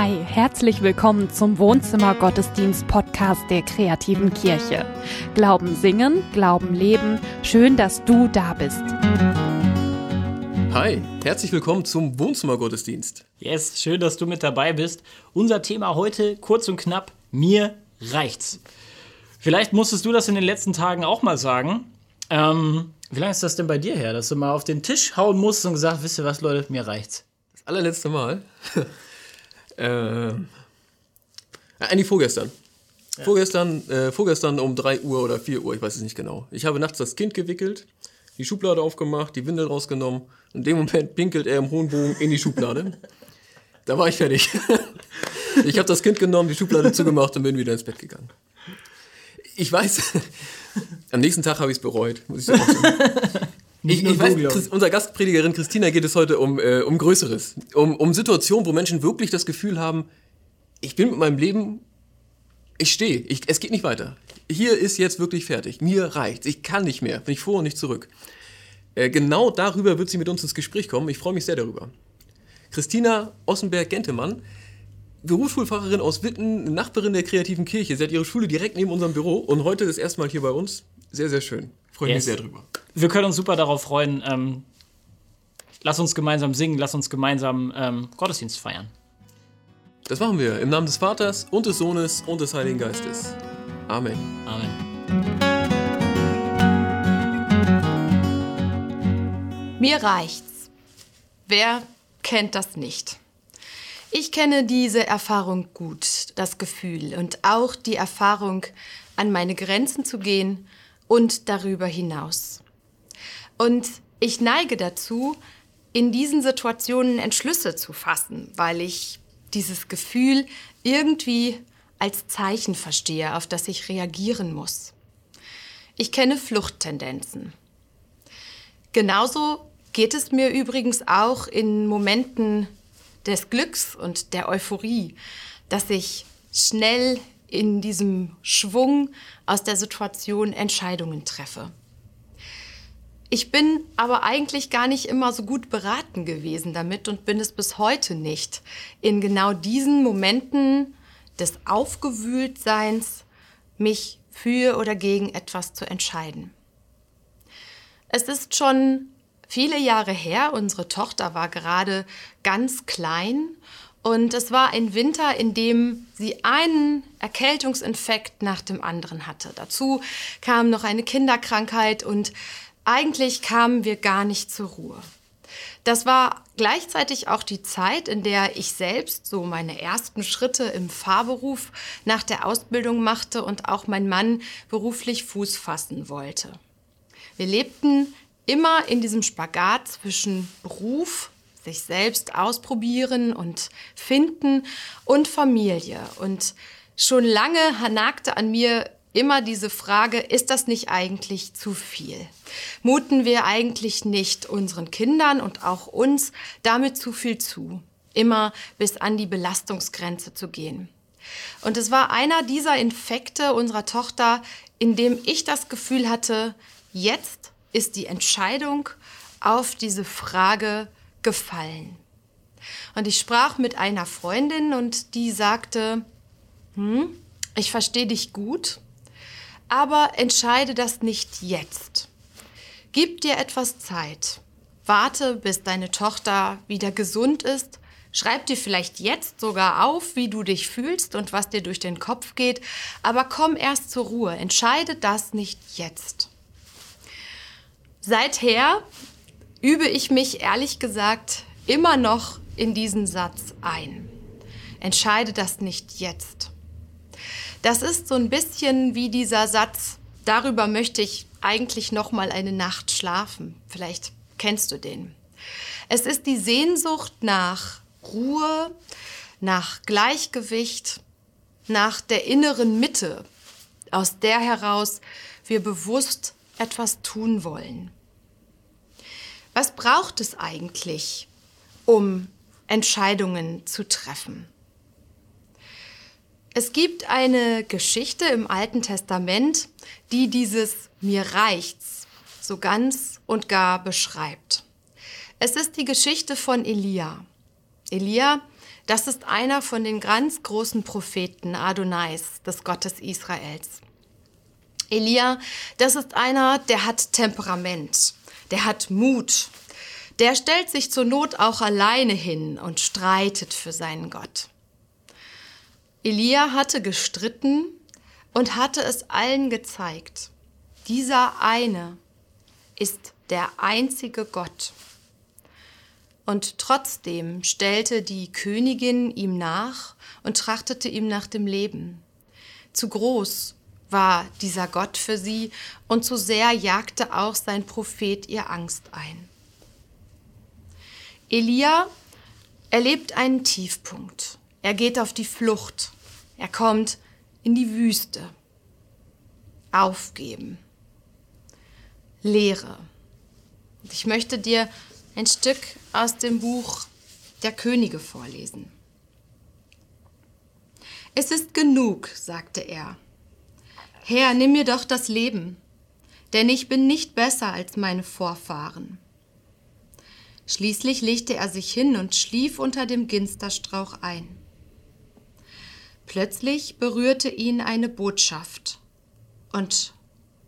Hi, herzlich willkommen zum Wohnzimmer Gottesdienst Podcast der kreativen Kirche. Glauben singen, Glauben leben. Schön, dass du da bist. Hi, herzlich willkommen zum Wohnzimmer Gottesdienst. Yes, schön, dass du mit dabei bist. Unser Thema heute kurz und knapp: Mir reicht's. Vielleicht musstest du das in den letzten Tagen auch mal sagen. Ähm, wie lange ist das denn bei dir her, dass du mal auf den Tisch hauen musst und gesagt, wisst ihr was, Leute, mir reicht's? Das allerletzte Mal. äh, eigentlich vorgestern. Ja. Vorgestern, äh, vorgestern um 3 Uhr oder 4 Uhr, ich weiß es nicht genau. Ich habe nachts das Kind gewickelt, die Schublade aufgemacht, die Windel rausgenommen. In dem Moment pinkelt er im hohen Bogen in die Schublade. da war ich fertig. ich habe das Kind genommen, die Schublade zugemacht und bin wieder ins Bett gegangen. Ich weiß, am nächsten Tag habe ich es bereut, muss ich sagen. Ich, ich weiß, unserer Gastpredigerin Christina geht es heute um, äh, um Größeres. Um, um Situationen, wo Menschen wirklich das Gefühl haben, ich bin mit meinem Leben, ich stehe, ich, es geht nicht weiter. Hier ist jetzt wirklich fertig. Mir reicht's. Ich kann nicht mehr. Bin ich vor und nicht zurück. Äh, genau darüber wird sie mit uns ins Gespräch kommen. Ich freue mich sehr darüber. Christina Ossenberg-Gentemann, Berufsschulfacherin aus Witten, Nachbarin der kreativen Kirche. Sie hat ihre Schule direkt neben unserem Büro und heute das erste Mal hier bei uns. Sehr, sehr schön. Freue yes. mich sehr drüber. Wir können uns super darauf freuen. Ähm, lass uns gemeinsam singen, lass uns gemeinsam ähm, Gottesdienst feiern. Das machen wir im Namen des Vaters und des Sohnes und des Heiligen Geistes. Amen. Amen. Mir reicht's. Wer kennt das nicht? Ich kenne diese Erfahrung gut, das Gefühl und auch die Erfahrung, an meine Grenzen zu gehen und darüber hinaus. Und ich neige dazu, in diesen Situationen Entschlüsse zu fassen, weil ich dieses Gefühl irgendwie als Zeichen verstehe, auf das ich reagieren muss. Ich kenne Fluchttendenzen. Genauso geht es mir übrigens auch in Momenten des Glücks und der Euphorie, dass ich schnell in diesem Schwung aus der Situation Entscheidungen treffe. Ich bin aber eigentlich gar nicht immer so gut beraten gewesen damit und bin es bis heute nicht, in genau diesen Momenten des Aufgewühltseins mich für oder gegen etwas zu entscheiden. Es ist schon viele Jahre her, unsere Tochter war gerade ganz klein und es war ein Winter, in dem sie einen Erkältungsinfekt nach dem anderen hatte. Dazu kam noch eine Kinderkrankheit und eigentlich kamen wir gar nicht zur Ruhe. Das war gleichzeitig auch die Zeit, in der ich selbst so meine ersten Schritte im Fahrberuf nach der Ausbildung machte und auch mein Mann beruflich Fuß fassen wollte. Wir lebten immer in diesem Spagat zwischen Beruf, sich selbst ausprobieren und finden und Familie. Und schon lange nagte an mir immer diese Frage, ist das nicht eigentlich zu viel? Muten wir eigentlich nicht unseren Kindern und auch uns damit zu viel zu, immer bis an die Belastungsgrenze zu gehen? Und es war einer dieser Infekte unserer Tochter, in dem ich das Gefühl hatte, jetzt ist die Entscheidung auf diese Frage gefallen. Und ich sprach mit einer Freundin und die sagte, hm, ich verstehe dich gut, aber entscheide das nicht jetzt. Gib dir etwas Zeit. Warte, bis deine Tochter wieder gesund ist. Schreib dir vielleicht jetzt sogar auf, wie du dich fühlst und was dir durch den Kopf geht, aber komm erst zur Ruhe. Entscheide das nicht jetzt. Seither übe ich mich ehrlich gesagt immer noch in diesen Satz ein. Entscheide das nicht jetzt. Das ist so ein bisschen wie dieser Satz, darüber möchte ich eigentlich noch mal eine Nacht schlafen. Vielleicht kennst du den. Es ist die Sehnsucht nach Ruhe, nach Gleichgewicht, nach der inneren Mitte, aus der heraus wir bewusst etwas tun wollen. Was braucht es eigentlich, um Entscheidungen zu treffen? Es gibt eine Geschichte im Alten Testament, die dieses mir reicht's so ganz und gar beschreibt. Es ist die Geschichte von Elia. Elia das ist einer von den ganz großen Propheten Adonais, des Gottes Israels. Elia, das ist einer, der hat Temperament, der hat Mut, der stellt sich zur Not auch alleine hin und streitet für seinen Gott. Elia hatte gestritten und hatte es allen gezeigt. Dieser eine ist der einzige Gott. Und trotzdem stellte die Königin ihm nach und trachtete ihm nach dem Leben. Zu groß war dieser Gott für sie und zu sehr jagte auch sein Prophet ihr Angst ein. Elia erlebt einen Tiefpunkt. Er geht auf die Flucht. Er kommt in die Wüste. Aufgeben. Leere. Ich möchte dir ein Stück aus dem Buch der Könige vorlesen. Es ist genug, sagte er. Herr, nimm mir doch das Leben, denn ich bin nicht besser als meine Vorfahren. Schließlich legte er sich hin und schlief unter dem Ginsterstrauch ein. Plötzlich berührte ihn eine Botschaft, und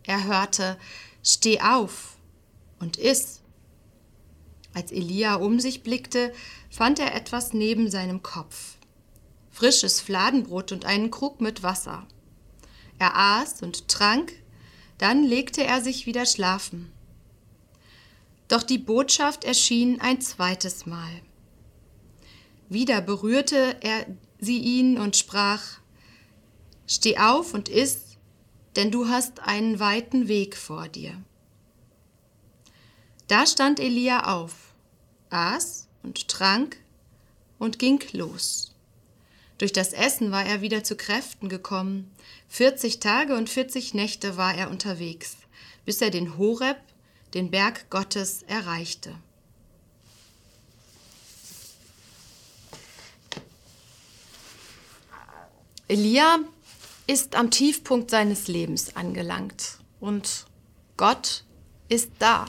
er hörte Steh auf und iss. Als Elia um sich blickte, fand er etwas neben seinem Kopf. Frisches Fladenbrot und einen Krug mit Wasser. Er aß und trank, dann legte er sich wieder schlafen. Doch die Botschaft erschien ein zweites Mal. Wieder berührte er sie ihn und sprach Steh auf und iss, denn du hast einen weiten Weg vor dir. Da stand Elia auf, aß und trank und ging los. Durch das Essen war er wieder zu Kräften gekommen. 40 Tage und 40 Nächte war er unterwegs, bis er den Horeb, den Berg Gottes, erreichte. Elia ist am Tiefpunkt seines Lebens angelangt und Gott ist da.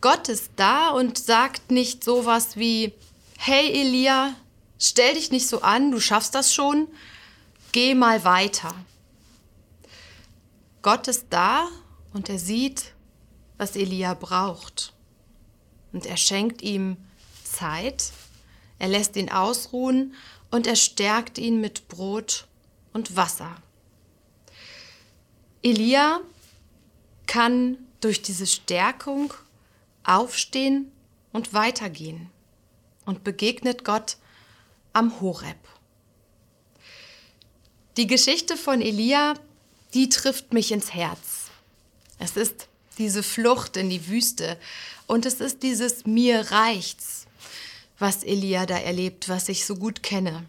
Gott ist da und sagt nicht sowas wie, hey Elia, stell dich nicht so an, du schaffst das schon, geh mal weiter. Gott ist da und er sieht, was Elia braucht. Und er schenkt ihm Zeit, er lässt ihn ausruhen und er stärkt ihn mit Brot und Wasser. Elia kann durch diese Stärkung aufstehen und weitergehen und begegnet Gott am Horeb. Die Geschichte von Elia, die trifft mich ins Herz. Es ist diese Flucht in die Wüste und es ist dieses mir reicht's, was Elia da erlebt, was ich so gut kenne.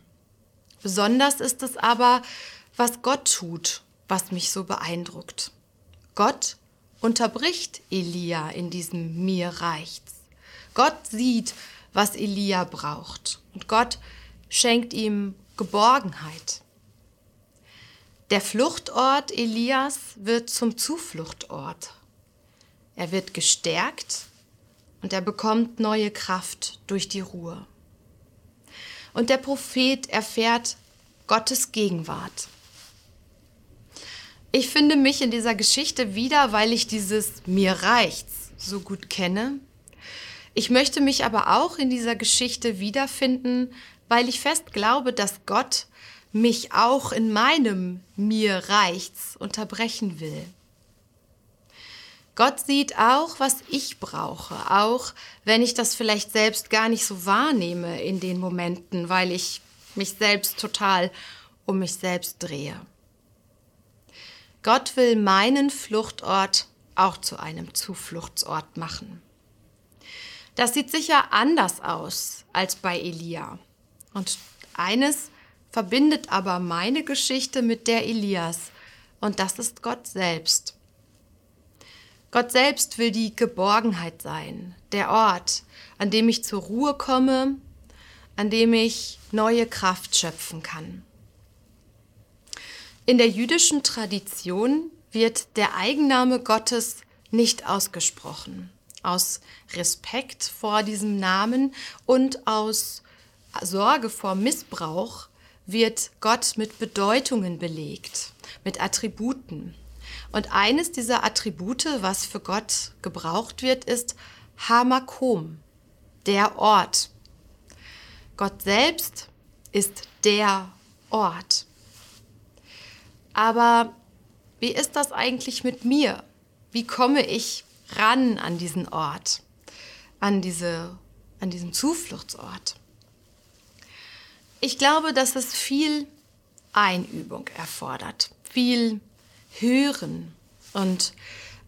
Besonders ist es aber, was Gott tut, was mich so beeindruckt. Gott unterbricht Elia in diesem mir reicht's. Gott sieht, was Elia braucht und Gott schenkt ihm Geborgenheit. Der Fluchtort Elias wird zum Zufluchtort. Er wird gestärkt und er bekommt neue Kraft durch die Ruhe. Und der Prophet erfährt Gottes Gegenwart. Ich finde mich in dieser Geschichte wieder, weil ich dieses mir reicht's so gut kenne. Ich möchte mich aber auch in dieser Geschichte wiederfinden, weil ich fest glaube, dass Gott mich auch in meinem mir reicht's unterbrechen will. Gott sieht auch, was ich brauche, auch wenn ich das vielleicht selbst gar nicht so wahrnehme in den Momenten, weil ich mich selbst total um mich selbst drehe. Gott will meinen Fluchtort auch zu einem Zufluchtsort machen. Das sieht sicher anders aus als bei Elia. Und eines verbindet aber meine Geschichte mit der Elias, und das ist Gott selbst. Gott selbst will die Geborgenheit sein, der Ort, an dem ich zur Ruhe komme, an dem ich neue Kraft schöpfen kann. In der jüdischen Tradition wird der Eigenname Gottes nicht ausgesprochen. Aus Respekt vor diesem Namen und aus Sorge vor Missbrauch wird Gott mit Bedeutungen belegt, mit Attributen. Und eines dieser Attribute, was für Gott gebraucht wird, ist Hamakom, der Ort. Gott selbst ist der Ort. Aber wie ist das eigentlich mit mir? Wie komme ich ran an diesen Ort, an, diese, an diesen Zufluchtsort? Ich glaube, dass es viel Einübung erfordert, viel Hören und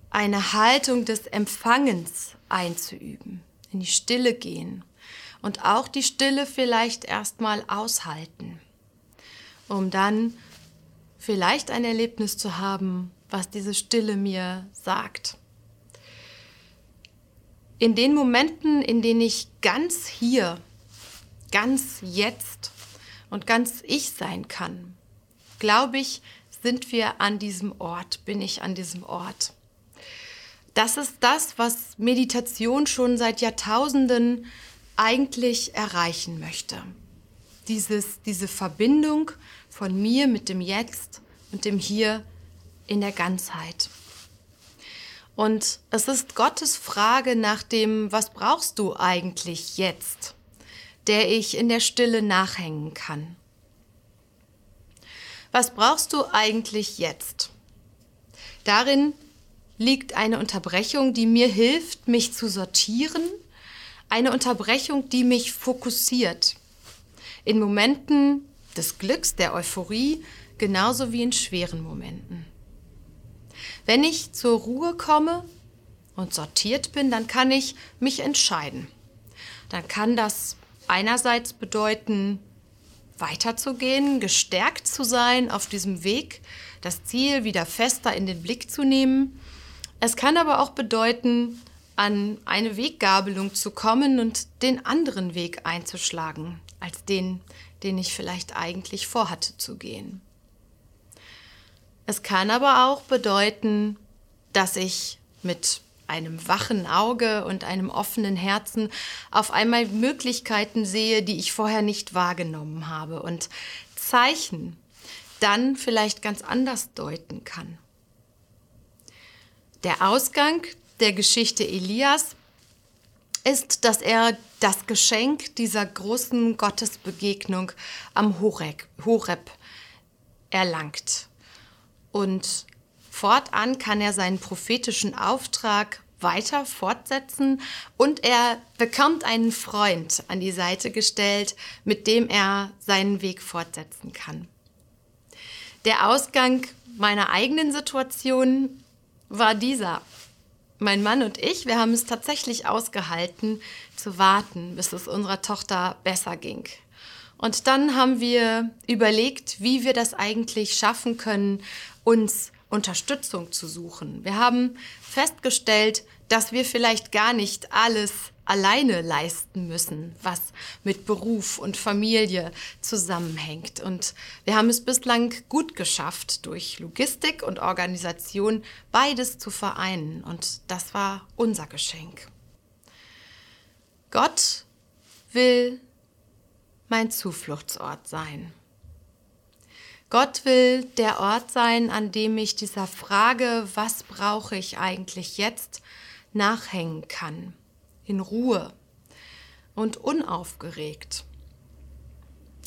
eine Haltung des Empfangens einzuüben, in die Stille gehen und auch die Stille vielleicht erstmal aushalten, um dann vielleicht ein Erlebnis zu haben, was diese Stille mir sagt. In den Momenten, in denen ich ganz hier, ganz jetzt und ganz ich sein kann, glaube ich, sind wir an diesem Ort, bin ich an diesem Ort. Das ist das, was Meditation schon seit Jahrtausenden eigentlich erreichen möchte. Dieses, diese Verbindung von mir mit dem Jetzt und dem Hier in der Ganzheit. Und es ist Gottes Frage nach dem, was brauchst du eigentlich jetzt, der ich in der Stille nachhängen kann. Was brauchst du eigentlich jetzt? Darin liegt eine Unterbrechung, die mir hilft, mich zu sortieren, eine Unterbrechung, die mich fokussiert. In Momenten des Glücks, der Euphorie, genauso wie in schweren Momenten. Wenn ich zur Ruhe komme und sortiert bin, dann kann ich mich entscheiden. Dann kann das einerseits bedeuten, weiterzugehen, gestärkt zu sein auf diesem Weg, das Ziel wieder fester in den Blick zu nehmen. Es kann aber auch bedeuten, an eine Weggabelung zu kommen und den anderen Weg einzuschlagen, als den, den ich vielleicht eigentlich vorhatte zu gehen. Es kann aber auch bedeuten, dass ich mit einem wachen Auge und einem offenen Herzen auf einmal Möglichkeiten sehe, die ich vorher nicht wahrgenommen habe und Zeichen dann vielleicht ganz anders deuten kann. Der Ausgang der Geschichte Elias ist, dass er das Geschenk dieser großen Gottesbegegnung am Horeb, erlangt. Und Fortan kann er seinen prophetischen Auftrag weiter fortsetzen und er bekommt einen Freund an die Seite gestellt, mit dem er seinen Weg fortsetzen kann. Der Ausgang meiner eigenen Situation war dieser. Mein Mann und ich, wir haben es tatsächlich ausgehalten, zu warten, bis es unserer Tochter besser ging. Und dann haben wir überlegt, wie wir das eigentlich schaffen können, uns Unterstützung zu suchen. Wir haben festgestellt, dass wir vielleicht gar nicht alles alleine leisten müssen, was mit Beruf und Familie zusammenhängt. Und wir haben es bislang gut geschafft, durch Logistik und Organisation beides zu vereinen. Und das war unser Geschenk. Gott will mein Zufluchtsort sein. Gott will der Ort sein, an dem ich dieser Frage, was brauche ich eigentlich jetzt, nachhängen kann. In Ruhe und unaufgeregt.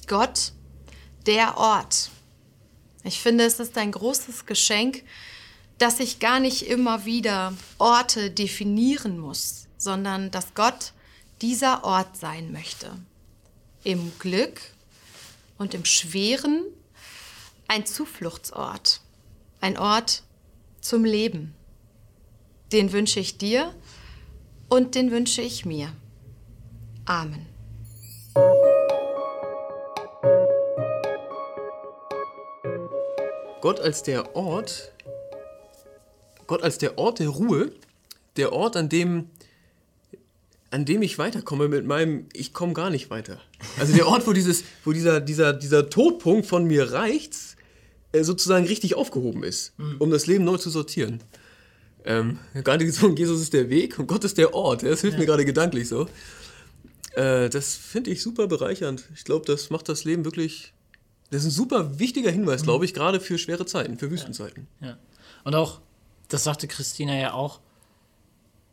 Gott, der Ort. Ich finde, es ist ein großes Geschenk, dass ich gar nicht immer wieder Orte definieren muss, sondern dass Gott dieser Ort sein möchte. Im Glück und im Schweren ein Zufluchtsort, ein Ort zum Leben. Den wünsche ich dir und den wünsche ich mir. Amen. Gott als der Ort, Gott als der Ort der Ruhe, der Ort, an dem, an dem ich weiterkomme mit meinem, ich komme gar nicht weiter. Also der Ort, wo dieses, wo dieser, dieser, dieser Todpunkt von mir reicht, sozusagen richtig aufgehoben ist, mhm. um das Leben neu zu sortieren. Ähm, gerade gesungen, Jesus ist der Weg und Gott ist der Ort. Das hilft ja. mir gerade gedanklich so. Äh, das finde ich super bereichernd. Ich glaube, das macht das Leben wirklich. Das ist ein super wichtiger Hinweis, glaube ich, gerade für schwere Zeiten, für Wüstenzeiten. Ja. Und auch, das sagte Christina ja auch,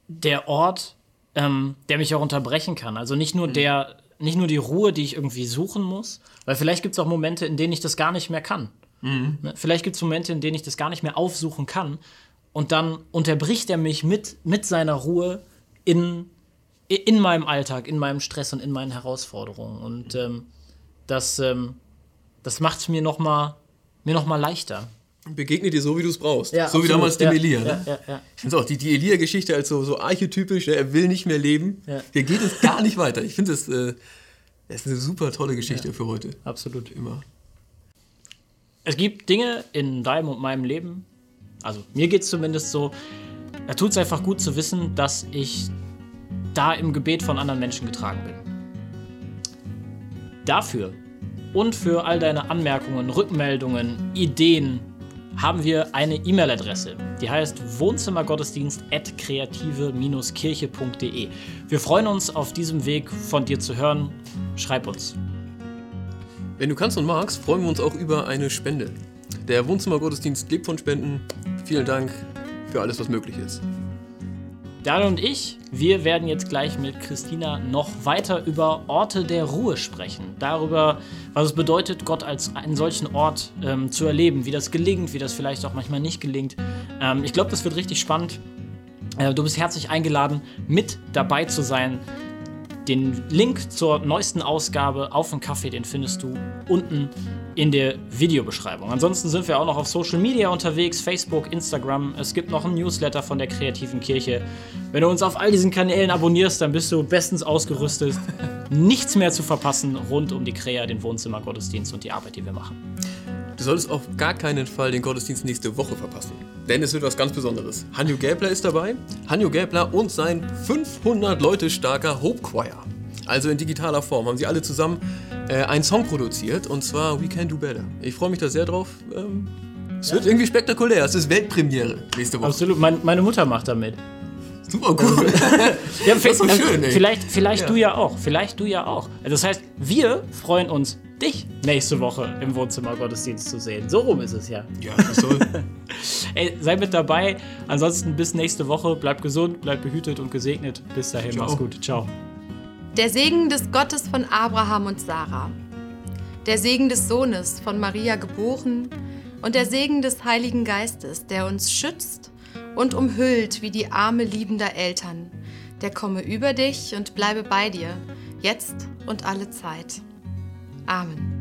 der Ort, ähm, der mich auch unterbrechen kann. Also nicht nur der, nicht nur die Ruhe, die ich irgendwie suchen muss, weil vielleicht gibt es auch Momente, in denen ich das gar nicht mehr kann. Ne? Vielleicht gibt es Momente, in denen ich das gar nicht mehr aufsuchen kann. Und dann unterbricht er mich mit, mit seiner Ruhe in, in meinem Alltag, in meinem Stress und in meinen Herausforderungen. Und ähm, das, ähm, das macht es mir noch mal, mir noch mal leichter. Begegne dir so, wie du es brauchst. Ja, so wie absolut. damals dem Ja, Elia. Ne? ja, ja. Ich finde auch die, die Elia-Geschichte als so, so archetypisch, ne? er will nicht mehr leben. Hier geht es gar nicht weiter. Ich finde, das, äh, ist eine super tolle Geschichte für heute. Absolut. Immer. Es gibt Dinge in deinem und meinem Leben, also mir geht es zumindest so, da tut es einfach gut zu wissen, dass ich da im Gebet von anderen Menschen getragen bin. Dafür und für all deine Anmerkungen, Rückmeldungen, Ideen haben wir eine E-Mail-Adresse. Die heißt wohnzimmergottesdienst.kreative-kirche.de. Wir freuen uns auf diesem Weg von dir zu hören. Schreib uns. Wenn du kannst und magst, freuen wir uns auch über eine Spende. Der Wohnzimmergottesdienst lebt von Spenden. Vielen Dank für alles, was möglich ist. Daniel und ich, wir werden jetzt gleich mit Christina noch weiter über Orte der Ruhe sprechen. Darüber, was es bedeutet, Gott als einen solchen Ort ähm, zu erleben, wie das gelingt, wie das vielleicht auch manchmal nicht gelingt. Ähm, ich glaube, das wird richtig spannend. Äh, du bist herzlich eingeladen, mit dabei zu sein. Den Link zur neuesten Ausgabe auf den Kaffee, den findest du unten in der Videobeschreibung. Ansonsten sind wir auch noch auf Social Media unterwegs, Facebook, Instagram. Es gibt noch ein Newsletter von der Kreativen Kirche. Wenn du uns auf all diesen Kanälen abonnierst, dann bist du bestens ausgerüstet, nichts mehr zu verpassen rund um die Krea, den Wohnzimmergottesdienst und die Arbeit, die wir machen. Du solltest auf gar keinen Fall den Gottesdienst nächste Woche verpassen. Denn es wird was ganz Besonderes. Hanjo Gäbler ist dabei. Hanjo Gäbler und sein 500 Leute starker Hope Choir. Also in digitaler Form haben sie alle zusammen äh, einen Song produziert und zwar We Can Do Better. Ich freue mich da sehr drauf. Ähm, es wird irgendwie spektakulär. Es ist Weltpremiere nächste Woche. Absolut, mein, meine Mutter macht da mit. Super cool. Ja, Das ist so schön, ey. Vielleicht, vielleicht Ja. du ja auch. Vielleicht du ja auch. Also Das heißt, wir freuen uns, dich nächste Woche im Wohnzimmer-Gottesdienst zu sehen. So rum ist es ja. ja, das soll. Ey, sei mit dabei. Ansonsten bis nächste Woche. Bleib gesund, bleib behütet und gesegnet. Bis dahin, Ciao. mach's gut. Ciao. Der Segen des Gottes von Abraham und Sarah. Der Segen des Sohnes von Maria geboren und der Segen des Heiligen Geistes, der uns schützt und umhüllt wie die Arme liebender Eltern. Der komme über dich und bleibe bei dir, jetzt und alle Zeit. Amen.